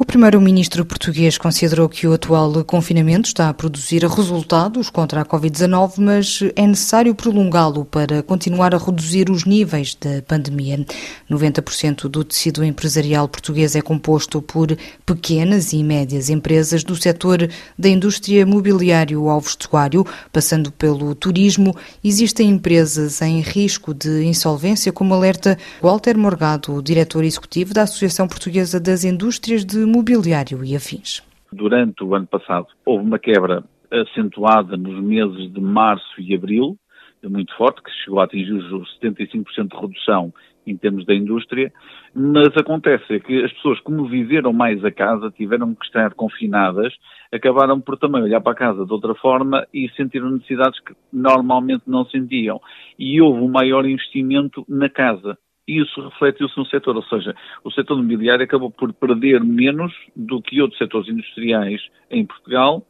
O primeiro-ministro português considerou que o atual confinamento está a produzir resultados contra a Covid-19, mas é necessário prolongá-lo para continuar a reduzir os níveis da pandemia. 90% do tecido empresarial português é composto por pequenas e médias empresas do setor da indústria mobiliário ao vestuário, passando pelo turismo. Existem empresas em risco de insolvência, como alerta Walter Morgado, diretor executivo da Associação Portuguesa das Indústrias de mobiliário e afins. Durante o ano passado houve uma quebra acentuada nos meses de março e abril, muito forte, que chegou a atingir os 75% de redução em termos da indústria, mas acontece que as pessoas, como viveram mais a casa, tiveram que estar confinadas, acabaram por também olhar para a casa de outra forma e sentiram necessidades que normalmente não sentiam. E houve um maior investimento na casa e isso refletiu-se no setor, ou seja, o setor imobiliário acabou por perder menos do que outros setores industriais em Portugal,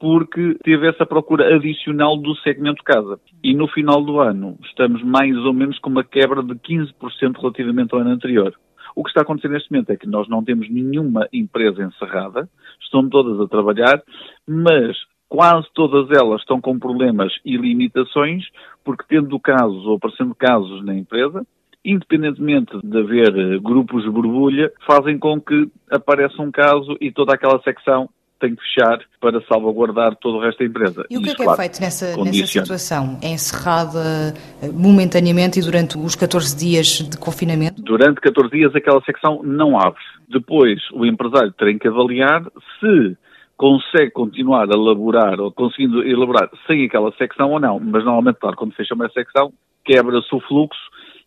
porque teve essa procura adicional do segmento casa. E no final do ano estamos mais ou menos com uma quebra de 15% relativamente ao ano anterior. O que está acontecendo neste momento é que nós não temos nenhuma empresa encerrada, estão todas a trabalhar, mas quase todas elas estão com problemas e limitações, porque tendo casos ou aparecendo casos na empresa, independentemente de haver eh, grupos de borbulha, fazem com que apareça um caso e toda aquela secção tem que fechar para salvaguardar todo o resto da empresa. E o que Isso, é que é claro, é feito nessa, nessa situação? É encerrada eh, momentaneamente e durante os 14 dias de confinamento? Durante 14 dias aquela secção não abre. Depois o empresário tem que avaliar se consegue continuar a elaborar ou conseguindo elaborar sem aquela secção ou não. Mas normalmente, claro, quando fecha uma secção, quebra-se o fluxo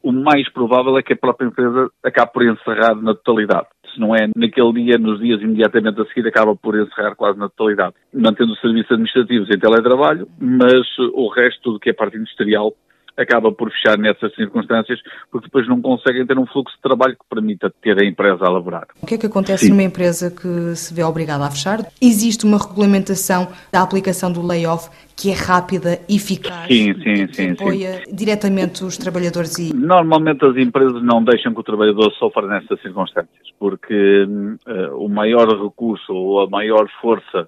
o mais provável é que a própria empresa acabe por encerrar na totalidade. Se não é naquele dia, nos dias imediatamente a seguir, acaba por encerrar quase na totalidade, mantendo os serviços administrativos em teletrabalho, mas o resto, tudo que é parte industrial, acaba por fechar nessas circunstâncias, porque depois não conseguem ter um fluxo de trabalho que permita ter a empresa a elaborar. O que é que acontece Sim. numa empresa que se vê obrigada a fechar? Existe uma regulamentação da aplicação do layoff que é rápida, eficaz, sim, sim, que apoia sim. diretamente os trabalhadores e... Normalmente as empresas não deixam que o trabalhador sofra nessas circunstâncias, porque uh, o maior recurso ou a maior força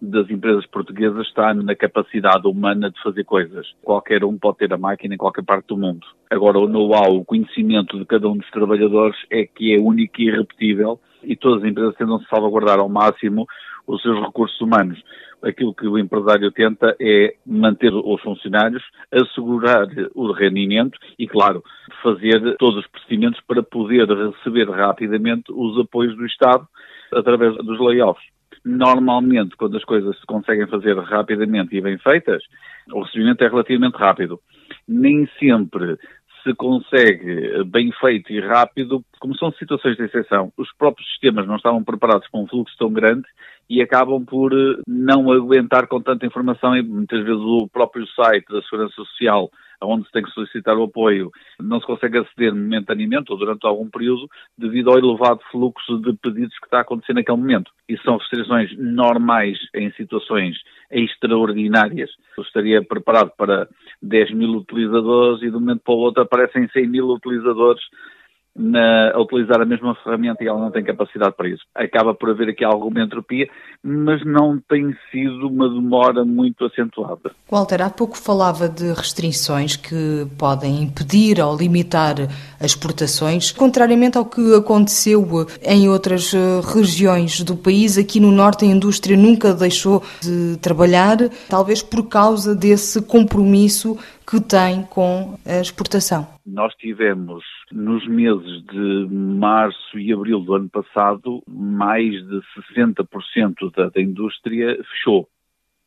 das empresas portuguesas está na capacidade humana de fazer coisas. Qualquer um pode ter a máquina em qualquer parte do mundo. Agora, o know-how, o conhecimento de cada um dos trabalhadores é que é único e irrepetível e todas as empresas tentam salvaguardar ao máximo os seus recursos humanos. Aquilo que o empresário tenta é manter os funcionários, assegurar o rendimento e, claro, fazer todos os procedimentos para poder receber rapidamente os apoios do Estado através dos layoffs. Normalmente, quando as coisas se conseguem fazer rapidamente e bem feitas, o recebimento é relativamente rápido. Nem sempre se consegue bem feito e rápido, como são situações de exceção, os próprios sistemas não estavam preparados para um fluxo tão grande e acabam por eh, não aguentar com tanta informação e muitas vezes o próprio site da Segurança Social onde se tem que solicitar o apoio, não se consegue aceder momentaneamente ou durante algum período devido ao elevado fluxo de pedidos que está a acontecer naquele momento. E são restrições normais em situações extraordinárias. Eu estaria preparado para 10 mil utilizadores e de um momento para o outro aparecem 100 mil utilizadores na, a utilizar a mesma ferramenta e ela não tem capacidade para isso. Acaba por haver aqui alguma entropia, mas não tem sido uma demora muito acentuada. Walter, há pouco falava de restrições que podem impedir ou limitar as exportações, contrariamente ao que aconteceu em outras eh, regiões do país, aqui no Norte a indústria nunca deixou de trabalhar, talvez por causa desse compromisso que tem com a exportação. Nós tivemos nos meses de março e abril do ano passado, mais de 60% da, da indústria fechou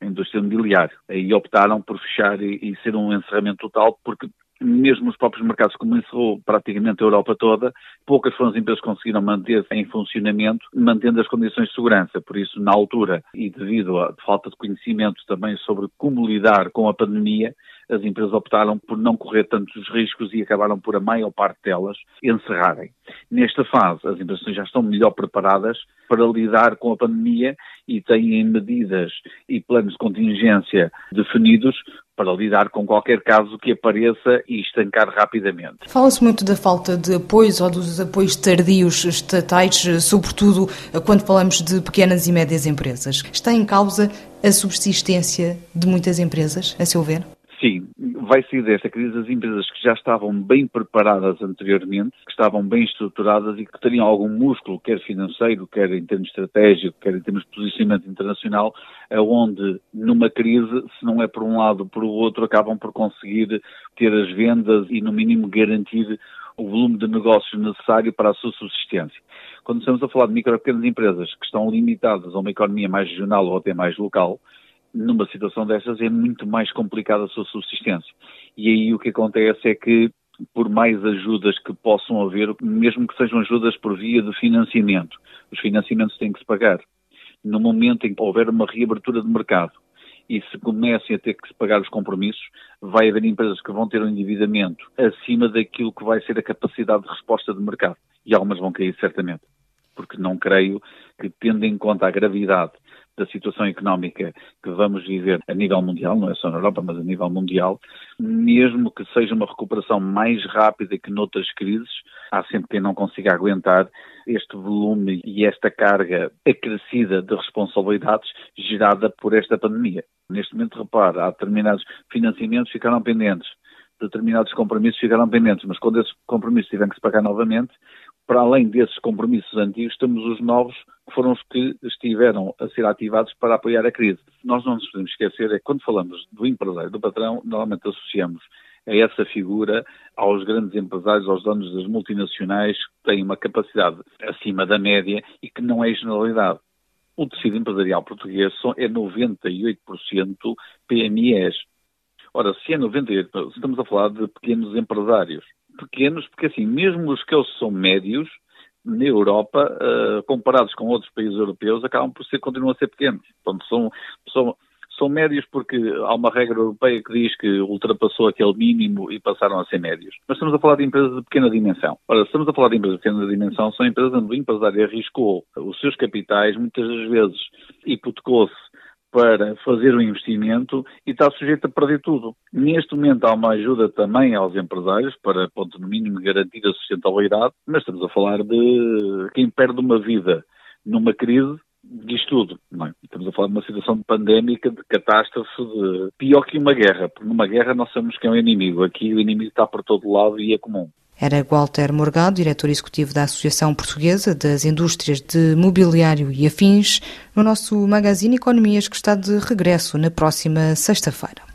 a indústria imobiliária. Aí optaram por fechar e, e, ser um encerramento total, porque mesmo os próprios mercados, como encerrou praticamente a Europa toda, poucas foram as empresas que conseguiram manter-se em funcionamento, mantendo as condições de segurança. Por isso, na altura, e devido à falta de conhecimento também sobre como lidar com a pandemia, as empresas optaram por não correr tantos riscos e acabaram por a maior parte delas encerrarem. Nesta fase, as empresas já estão melhor preparadas para lidar com a pandemia e têm medidas e planos de contingência definidos para lidar com qualquer caso que apareça e estancar rapidamente. Fala-se muito da falta de apoios ou dos apoios tardios estatais, sobretudo quando falamos de pequenas e médias empresas. Está em causa a subsistência de muitas empresas, a seu ver? Sim, vai sair desta crise as empresas que já estavam bem preparadas anteriormente, que estavam bem estruturadas e que teriam algum músculo, quer financeiro, quer em termos estratégicos, quer em termos de posicionamento internacional, aonde numa crise, se não é por um lado ou por outro, acabam por conseguir ter as vendas e no mínimo garantir o volume de negócios necessário para a sua subsistência. Quando estamos a falar de micro e pequenas empresas que estão limitadas a uma economia mais regional ou até mais local, numa situação dessas é muito mais complicada a sua subsistência. E aí o que acontece é que, por mais ajudas que possam haver, mesmo que sejam ajudas por via de financiamento, os financiamentos têm que se pagar. No momento em que houver uma reabertura de mercado e se comecem a ter que se pagar os compromissos, vai haver empresas que vão ter um endividamento acima daquilo que vai ser a capacidade de resposta de mercado. E algumas vão cair certamente. Porque não creio que, tendo em conta a gravidade da situação económica que vamos viver a nível mundial, não é só na Europa, mas a nível mundial, mesmo que seja uma recuperação mais rápida que noutras crises, há sempre quem não consiga aguentar este volume e esta carga acrescida de responsabilidades gerada por esta pandemia. Neste momento, repara, há determinados financiamentos que ficaram pendentes, determinados compromissos ficaram pendentes, mas quando esses compromissos tiverem que se pagar novamente, para além desses compromissos antigos, temos os novos, que foram os que estiveram a ser ativados para apoiar a crise. Nós não nos podemos esquecer, é que quando falamos do empresário, do patrão, normalmente associamos a essa figura aos grandes empresários, aos donos das multinacionais, que têm uma capacidade acima da média e que não é generalidade. O tecido empresarial português é 98% PMEs. Ora, se é 98%, estamos a falar de pequenos empresários pequenos, porque assim, mesmo os que eles são médios, na Europa, uh, comparados com outros países europeus, acabam por ser, continuam a ser pequenos. Portanto, são, são, são médios porque há uma regra europeia que diz que ultrapassou aquele mínimo e passaram a ser médios. Mas estamos a falar de empresas de pequena dimensão. Ora, estamos a falar de empresas de pequena dimensão, são empresas onde o empresário arriscou os seus capitais, muitas das vezes hipotecou-se para fazer o investimento e está sujeito a perder tudo. Neste momento há uma ajuda também aos empresários para, ponto no mínimo, garantir a sustentabilidade, mas estamos a falar de quem perde uma vida numa crise diz tudo. Não é? Estamos a falar de uma situação pandémica, de catástrofe, de... pior que uma guerra, porque numa guerra nós sabemos que é um inimigo. Aqui o inimigo está por todo lado e é comum. Era Walter Morgado, diretor executivo da Associação Portuguesa das Indústrias de Mobiliário e Afins, no nosso magazine Economias, que está de regresso na próxima sexta-feira.